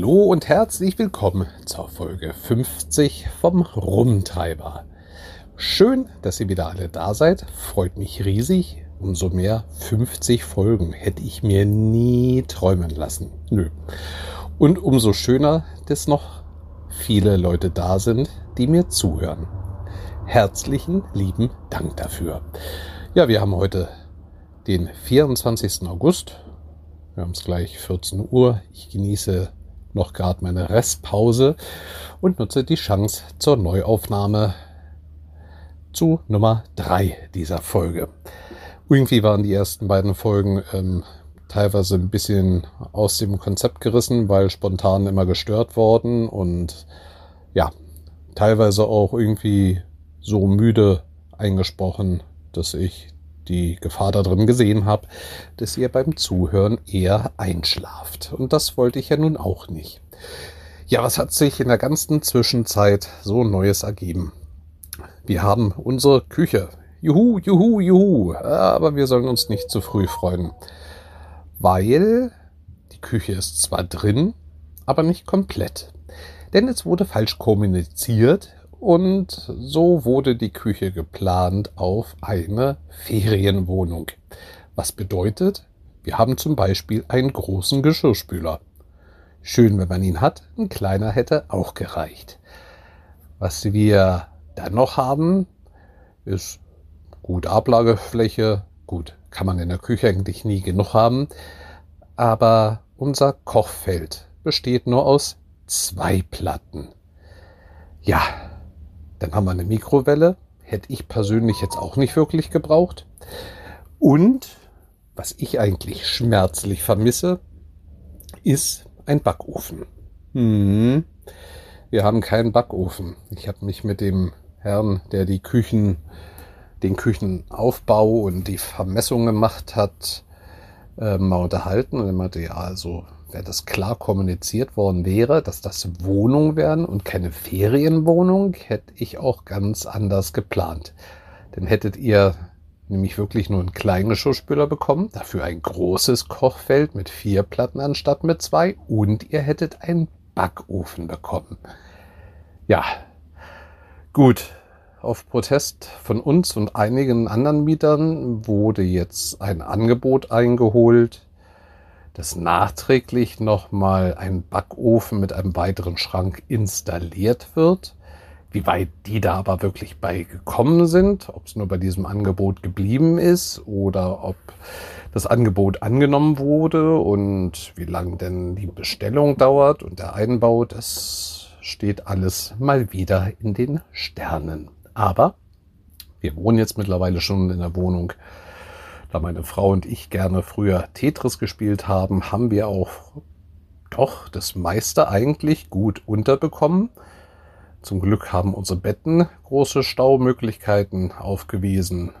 Hallo und herzlich willkommen zur Folge 50 vom Rumtreiber. Schön, dass ihr wieder alle da seid. Freut mich riesig. Umso mehr 50 Folgen hätte ich mir nie träumen lassen. Nö. Und umso schöner, dass noch viele Leute da sind, die mir zuhören. Herzlichen lieben Dank dafür. Ja, wir haben heute den 24. August. Wir haben es gleich 14 Uhr. Ich genieße noch gerade meine Restpause und nutze die Chance zur Neuaufnahme zu Nummer 3 dieser Folge. Irgendwie waren die ersten beiden Folgen ähm, teilweise ein bisschen aus dem Konzept gerissen, weil spontan immer gestört worden und ja, teilweise auch irgendwie so müde eingesprochen, dass ich die Gefahr darin gesehen habe, dass ihr beim Zuhören eher einschlaft. Und das wollte ich ja nun auch nicht. Ja, was hat sich in der ganzen Zwischenzeit so Neues ergeben? Wir haben unsere Küche. Juhu, juhu, juhu. Aber wir sollen uns nicht zu früh freuen. Weil die Küche ist zwar drin, aber nicht komplett. Denn es wurde falsch kommuniziert und so wurde die Küche geplant auf eine Ferienwohnung. Was bedeutet, wir haben zum Beispiel einen großen Geschirrspüler. Schön, wenn man ihn hat, ein kleiner hätte auch gereicht. Was wir dann noch haben, ist gut Ablagefläche. Gut, kann man in der Küche eigentlich nie genug haben. Aber unser Kochfeld besteht nur aus zwei Platten. Ja, dann haben wir eine Mikrowelle. Hätte ich persönlich jetzt auch nicht wirklich gebraucht. Und was ich eigentlich schmerzlich vermisse, ist ein Backofen. Hm. Wir haben keinen Backofen. Ich habe mich mit dem Herrn, der die Küchen, den Küchenaufbau und die Vermessung gemacht hat, äh, mal unterhalten. Und er meinte, ja, also wenn das klar kommuniziert worden wäre, dass das Wohnungen wären und keine Ferienwohnung, hätte ich auch ganz anders geplant. Dann hättet ihr nämlich wirklich nur einen kleinen Geschirrspüler bekommen, dafür ein großes Kochfeld mit vier Platten anstatt mit zwei und ihr hättet einen Backofen bekommen. Ja, gut. Auf Protest von uns und einigen anderen Mietern wurde jetzt ein Angebot eingeholt, dass nachträglich nochmal ein Backofen mit einem weiteren Schrank installiert wird. Wie weit die da aber wirklich bei gekommen sind, ob es nur bei diesem Angebot geblieben ist oder ob das Angebot angenommen wurde und wie lange denn die Bestellung dauert und der Einbau, das steht alles mal wieder in den Sternen. Aber wir wohnen jetzt mittlerweile schon in der Wohnung, da meine Frau und ich gerne früher Tetris gespielt haben, haben wir auch doch das meiste eigentlich gut unterbekommen. Zum Glück haben unsere Betten große Staumöglichkeiten aufgewiesen.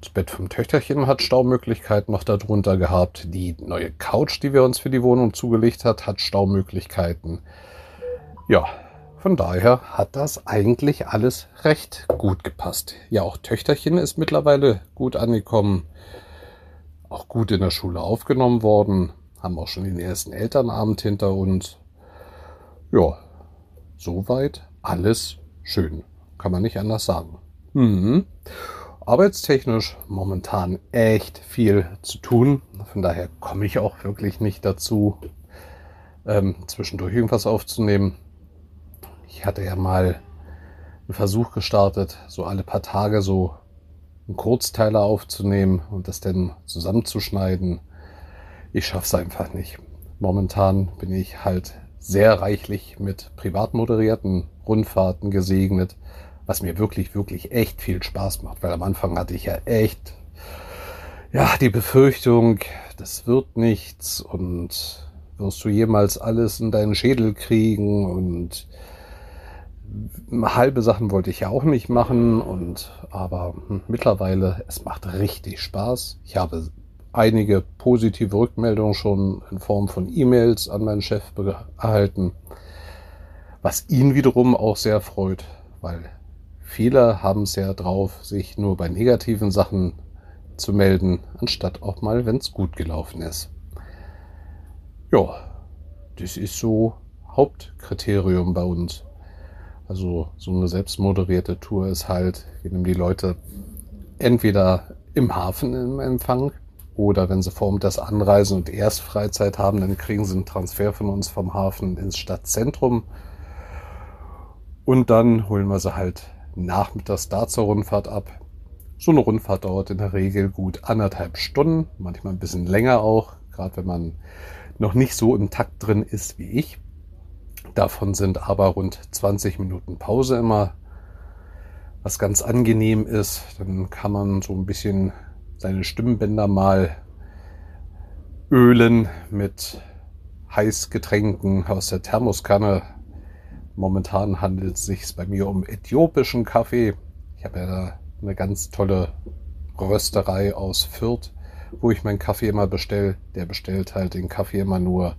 Das Bett vom Töchterchen hat Staumöglichkeiten noch darunter gehabt. Die neue Couch, die wir uns für die Wohnung zugelegt hat, hat Staumöglichkeiten. Ja, von daher hat das eigentlich alles recht gut gepasst. Ja, auch Töchterchen ist mittlerweile gut angekommen, auch gut in der Schule aufgenommen worden, haben auch schon den ersten Elternabend hinter uns. Ja, soweit alles schön, kann man nicht anders sagen. Mhm. Arbeitstechnisch momentan echt viel zu tun. Von daher komme ich auch wirklich nicht dazu, ähm, zwischendurch irgendwas aufzunehmen. Ich hatte ja mal einen Versuch gestartet, so alle paar Tage so einen Kurzteiler aufzunehmen und das dann zusammenzuschneiden. Ich schaffe es einfach nicht. Momentan bin ich halt sehr reichlich mit privat moderierten Rundfahrten gesegnet, was mir wirklich, wirklich echt viel Spaß macht, weil am Anfang hatte ich ja echt, ja, die Befürchtung, das wird nichts und wirst du jemals alles in deinen Schädel kriegen und halbe Sachen wollte ich ja auch nicht machen und aber hm, mittlerweile es macht richtig Spaß. Ich habe einige positive Rückmeldungen schon in Form von E-Mails an meinen Chef erhalten, was ihn wiederum auch sehr freut, weil viele haben es ja drauf, sich nur bei negativen Sachen zu melden, anstatt auch mal, wenn es gut gelaufen ist. Ja, das ist so Hauptkriterium bei uns. Also so eine selbstmoderierte Tour ist halt, wir nehmen die Leute entweder im Hafen im Empfang oder wenn sie vor das anreisen und erst Freizeit haben, dann kriegen sie einen Transfer von uns vom Hafen ins Stadtzentrum. Und dann holen wir sie halt nachmittags da zur Rundfahrt ab. So eine Rundfahrt dauert in der Regel gut anderthalb Stunden, manchmal ein bisschen länger auch, gerade wenn man noch nicht so im Takt drin ist wie ich. Davon sind aber rund 20 Minuten Pause immer, was ganz angenehm ist. Dann kann man so ein bisschen seine Stimmbänder mal ölen mit Heißgetränken aus der Thermoskanne. Momentan handelt es sich bei mir um äthiopischen Kaffee. Ich habe ja eine ganz tolle Rösterei aus Fürth, wo ich meinen Kaffee immer bestelle. Der bestellt halt den Kaffee immer nur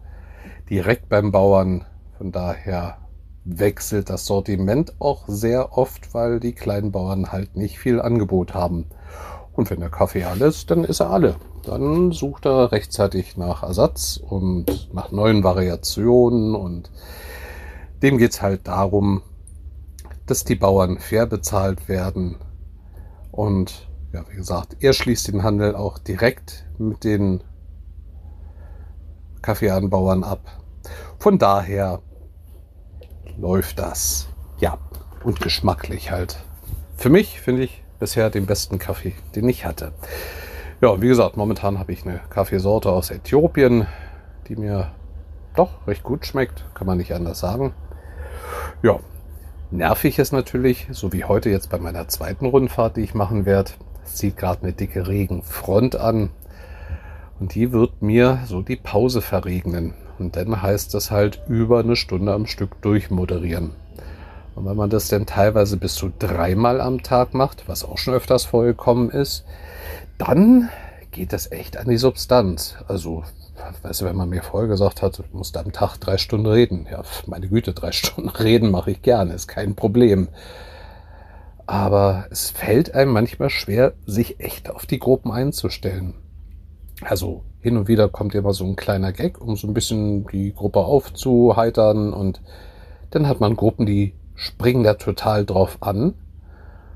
direkt beim Bauern. Von daher wechselt das Sortiment auch sehr oft, weil die kleinen Bauern halt nicht viel Angebot haben. Und wenn der Kaffee alle ist, dann ist er alle. Dann sucht er rechtzeitig nach Ersatz und nach neuen Variationen. Und dem geht es halt darum, dass die Bauern fair bezahlt werden. Und ja, wie gesagt, er schließt den Handel auch direkt mit den Kaffeeanbauern ab. Von daher läuft das. Ja, und geschmacklich halt. Für mich finde ich bisher den besten Kaffee, den ich hatte. Ja, wie gesagt, momentan habe ich eine Kaffeesorte aus Äthiopien, die mir doch recht gut schmeckt, kann man nicht anders sagen. Ja, nervig ist natürlich, so wie heute jetzt bei meiner zweiten Rundfahrt, die ich machen werde, es zieht gerade eine dicke Regenfront an und die wird mir so die Pause verregnen. Und dann heißt das halt über eine Stunde am Stück durchmoderieren. Und wenn man das dann teilweise bis zu dreimal am Tag macht, was auch schon öfters vorgekommen ist, dann geht das echt an die Substanz. Also, weißt du, wenn man mir vorher gesagt hat, du musst am Tag drei Stunden reden. Ja, meine Güte, drei Stunden reden mache ich gerne, ist kein Problem. Aber es fällt einem manchmal schwer, sich echt auf die Gruppen einzustellen. Also hin und wieder kommt immer so ein kleiner Gag, um so ein bisschen die Gruppe aufzuheitern. Und dann hat man Gruppen, die springen da total drauf an.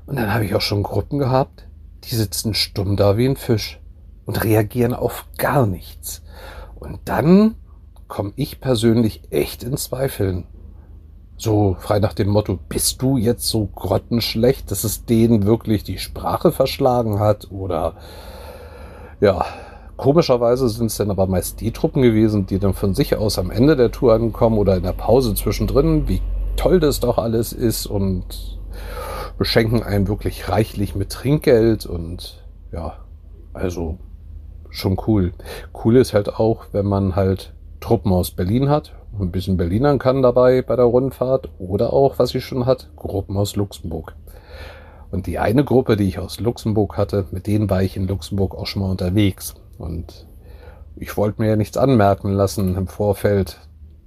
Und dann habe ich auch schon Gruppen gehabt, die sitzen stumm da wie ein Fisch und reagieren auf gar nichts. Und dann komme ich persönlich echt in Zweifeln. So frei nach dem Motto, bist du jetzt so grottenschlecht, dass es denen wirklich die Sprache verschlagen hat? Oder ja, komischerweise sind es dann aber meist die Truppen gewesen, die dann von sich aus am Ende der Tour ankommen oder in der Pause zwischendrin, wie toll das doch alles ist und beschenken einen wirklich reichlich mit Trinkgeld und ja, also schon cool. Cool ist halt auch, wenn man halt Truppen aus Berlin hat, ein bisschen Berlinern kann dabei bei der Rundfahrt oder auch, was ich schon hat, Gruppen aus Luxemburg. Und die eine Gruppe, die ich aus Luxemburg hatte, mit denen war ich in Luxemburg auch schon mal unterwegs. Und ich wollte mir ja nichts anmerken lassen im Vorfeld,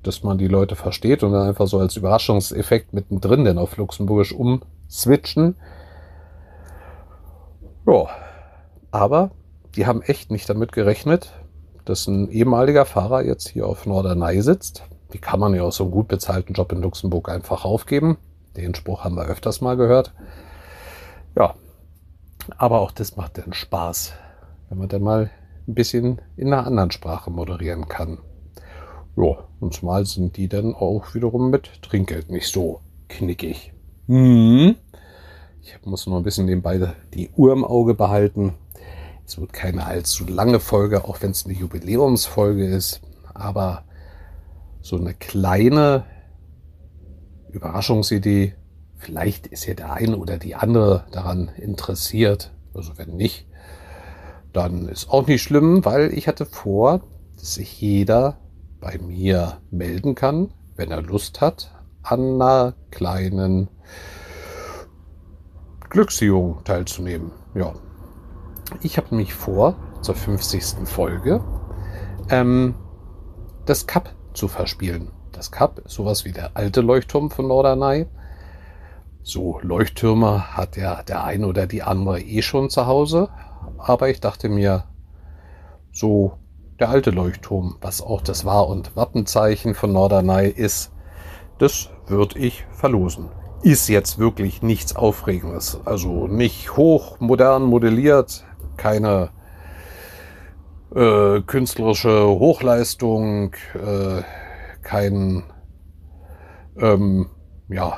dass man die Leute versteht und dann einfach so als Überraschungseffekt mittendrin denn auf Luxemburgisch umswitchen. Ja, aber die haben echt nicht damit gerechnet, dass ein ehemaliger Fahrer jetzt hier auf Norderney sitzt. Die kann man ja aus so einem gut bezahlten Job in Luxemburg einfach aufgeben. Den Spruch haben wir öfters mal gehört. Ja, aber auch das macht dann Spaß, wenn man dann mal ein bisschen in einer anderen Sprache moderieren kann. Ja, und zumal sind die dann auch wiederum mit Trinkgeld nicht so knickig. Hm. Ich muss noch ein bisschen nebenbei die Uhr im Auge behalten. Es wird keine allzu lange Folge, auch wenn es eine Jubiläumsfolge ist. Aber so eine kleine Überraschungsidee. Vielleicht ist ja der eine oder die andere daran interessiert. Also wenn nicht, dann ist auch nicht schlimm, weil ich hatte vor, dass sich jeder bei mir melden kann, wenn er Lust hat, an einer kleinen Glücksübung teilzunehmen. Ja, ich habe mich vor, zur 50. Folge, ähm, das Cup zu verspielen. Das Cup ist sowas wie der alte Leuchtturm von Norderney. So Leuchttürme hat ja der eine oder die andere eh schon zu Hause. Aber ich dachte mir, so der alte Leuchtturm, was auch das Wahr- und Wappenzeichen von Norderney ist, das würde ich verlosen. Ist jetzt wirklich nichts Aufregendes. Also nicht hochmodern modelliert, keine äh, künstlerische Hochleistung, äh, kein ähm, ja,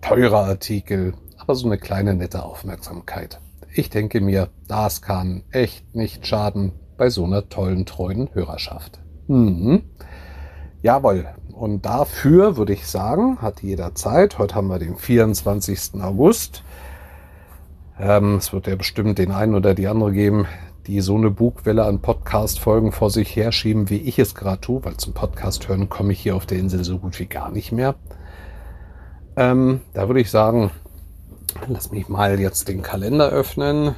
teurer Artikel, aber so eine kleine nette Aufmerksamkeit. Ich denke mir, das kann echt nicht schaden bei so einer tollen, treuen Hörerschaft. Mhm. Jawohl. Und dafür würde ich sagen, hat jeder Zeit. Heute haben wir den 24. August. Ähm, es wird ja bestimmt den einen oder die andere geben, die so eine Bugwelle an Podcast-Folgen vor sich herschieben, wie ich es gerade tue, weil zum Podcast hören komme ich hier auf der Insel so gut wie gar nicht mehr. Ähm, da würde ich sagen, lass mich mal jetzt den Kalender öffnen.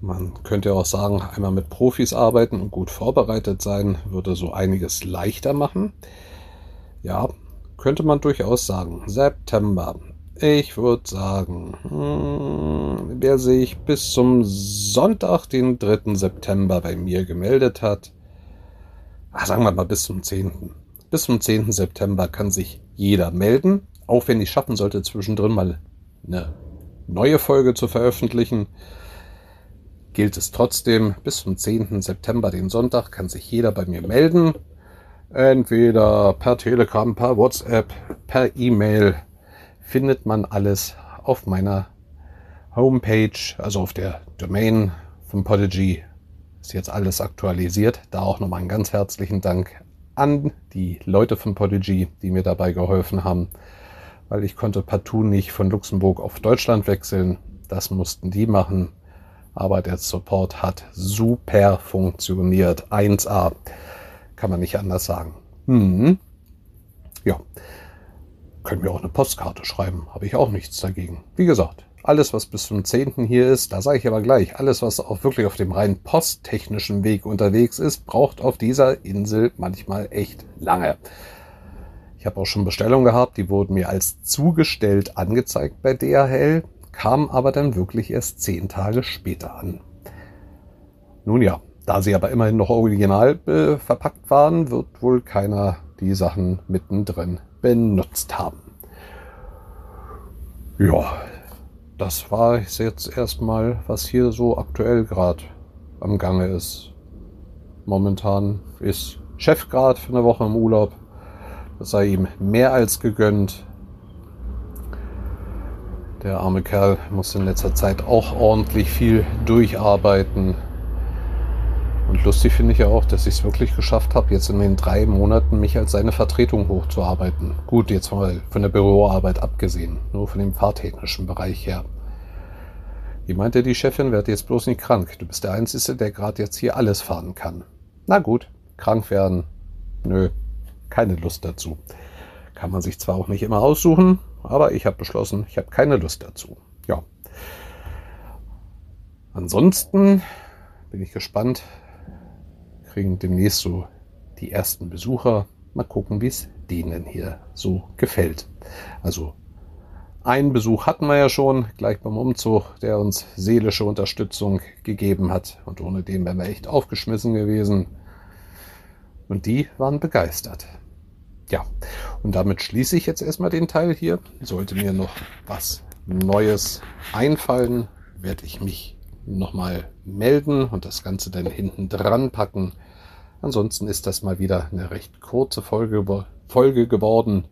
Man könnte auch sagen, einmal mit Profis arbeiten und gut vorbereitet sein, würde so einiges leichter machen. Ja, könnte man durchaus sagen. September. Ich würde sagen, hm, wer sich bis zum Sonntag, den 3. September bei mir gemeldet hat, ach, sagen wir mal bis zum 10. Bis zum 10. September kann sich jeder melden, auch wenn ich schaffen sollte, zwischendrin mal eine neue Folge zu veröffentlichen. Gilt es trotzdem, bis zum 10. September, den Sonntag, kann sich jeder bei mir melden. Entweder per Telegram, per WhatsApp, per E-Mail findet man alles auf meiner Homepage, also auf der Domain von Podigy. Ist jetzt alles aktualisiert. Da auch nochmal einen ganz herzlichen Dank an die Leute von Podigy, die mir dabei geholfen haben, weil ich konnte partout nicht von Luxemburg auf Deutschland wechseln. Das mussten die machen. Aber der Support hat super funktioniert. 1A. Kann man nicht anders sagen. Mhm. Ja. Können wir auch eine Postkarte schreiben, habe ich auch nichts dagegen. Wie gesagt, alles, was bis zum 10. hier ist, da sage ich aber gleich, alles, was auch wirklich auf dem rein posttechnischen Weg unterwegs ist, braucht auf dieser Insel manchmal echt lange. Ich habe auch schon Bestellungen gehabt, die wurden mir als zugestellt angezeigt bei DHL, kamen aber dann wirklich erst zehn Tage später an. Nun ja, da sie aber immerhin noch original äh, verpackt waren, wird wohl keiner die Sachen mittendrin benutzt haben. Ja, das war jetzt erstmal, was hier so aktuell gerade am Gange ist. Momentan ist Chef gerade für eine Woche im Urlaub. Sei ihm mehr als gegönnt. Der arme Kerl muss in letzter Zeit auch ordentlich viel durcharbeiten. Und lustig finde ich ja auch, dass ich es wirklich geschafft habe, jetzt in den drei Monaten mich als seine Vertretung hochzuarbeiten. Gut, jetzt mal von der Büroarbeit abgesehen, nur von dem fahrtechnischen Bereich her. Wie meinte die Chefin, werd jetzt bloß nicht krank. Du bist der Einzige, der gerade jetzt hier alles fahren kann. Na gut, krank werden. Nö, keine Lust dazu. Kann man sich zwar auch nicht immer aussuchen, aber ich habe beschlossen, ich habe keine Lust dazu. Ja. Ansonsten bin ich gespannt, kriegen demnächst so die ersten Besucher. Mal gucken, wie es denen hier so gefällt. Also einen Besuch hatten wir ja schon, gleich beim Umzug, der uns seelische Unterstützung gegeben hat. Und ohne den wären wir echt aufgeschmissen gewesen. Und die waren begeistert. Ja, und damit schließe ich jetzt erstmal den Teil hier. Sollte mir noch was Neues einfallen, werde ich mich nochmal melden und das Ganze dann hinten dran packen. Ansonsten ist das mal wieder eine recht kurze Folge, Folge geworden.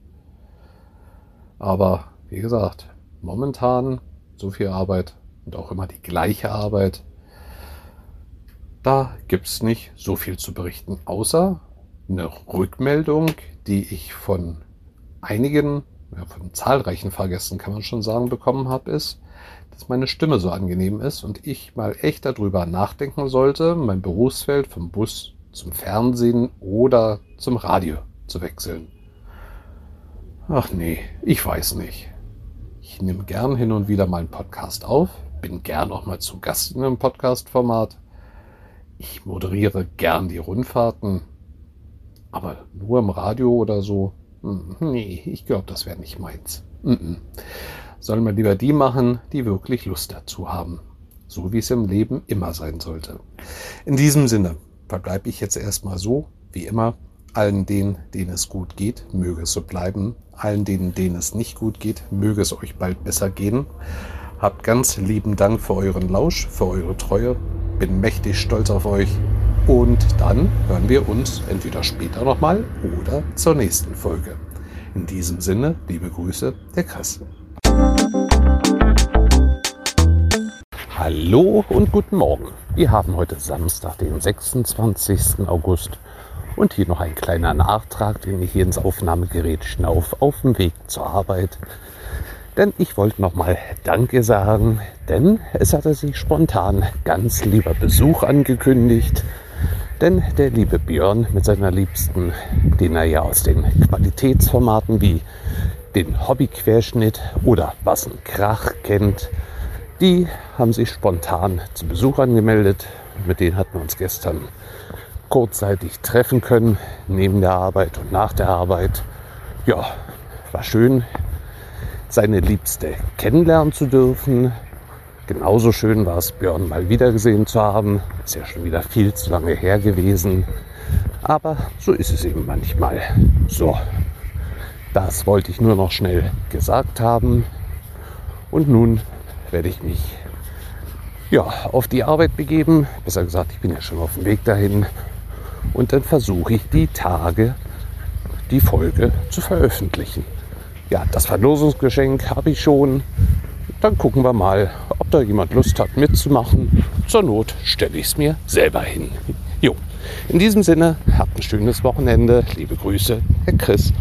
Aber wie gesagt, momentan so viel Arbeit und auch immer die gleiche Arbeit. Da gibt es nicht so viel zu berichten, außer eine Rückmeldung, die ich von einigen, ja, von zahlreichen Fahrgästen kann man schon sagen, bekommen habe, ist, dass meine Stimme so angenehm ist und ich mal echt darüber nachdenken sollte, mein Berufsfeld vom Bus zum Fernsehen oder zum Radio zu wechseln. Ach nee, ich weiß nicht. Ich nehme gern hin und wieder mal einen Podcast auf, bin gern auch mal zu Gast in einem Podcast-Format. Ich moderiere gern die Rundfahrten, aber nur im Radio oder so, hm, nee, ich glaube, das wäre nicht meins. Sollen wir lieber die machen, die wirklich Lust dazu haben. So wie es im Leben immer sein sollte. In diesem Sinne, verbleibe ich jetzt erstmal so, wie immer. Allen denen, denen es gut geht, möge es so bleiben. Allen denen, denen es nicht gut geht, möge es euch bald besser gehen. Habt ganz lieben Dank für euren Lausch, für eure Treue. Bin mächtig stolz auf euch. Und dann hören wir uns entweder später nochmal oder zur nächsten Folge. In diesem Sinne, liebe Grüße, der Chris. Hallo und guten Morgen. Wir haben heute Samstag, den 26. August. Und hier noch ein kleiner Nachtrag, den ich hier ins Aufnahmegerät schnauf auf dem Weg zur Arbeit. Denn ich wollte nochmal Danke sagen, denn es hatte sich spontan ganz lieber Besuch angekündigt. Denn der liebe Björn mit seiner Liebsten, den er ja aus den Qualitätsformaten wie den Hobbyquerschnitt oder Was ein Krach kennt, die haben sich spontan zu Besuch angemeldet. Mit denen hatten wir uns gestern kurzzeitig treffen können, neben der Arbeit und nach der Arbeit. Ja, war schön, seine Liebste kennenlernen zu dürfen. Genauso schön war es, Björn mal wiedergesehen zu haben. Ist ja schon wieder viel zu lange her gewesen. Aber so ist es eben manchmal. So, das wollte ich nur noch schnell gesagt haben. Und nun werde ich mich ja, auf die Arbeit begeben. Besser gesagt, ich bin ja schon auf dem Weg dahin. Und dann versuche ich die Tage, die Folge zu veröffentlichen. Ja, das Verlosungsgeschenk habe ich schon. Dann gucken wir mal, ob da jemand Lust hat mitzumachen. Zur Not stelle ich es mir selber hin. Jo, in diesem Sinne, habt ein schönes Wochenende. Liebe Grüße, Herr Chris.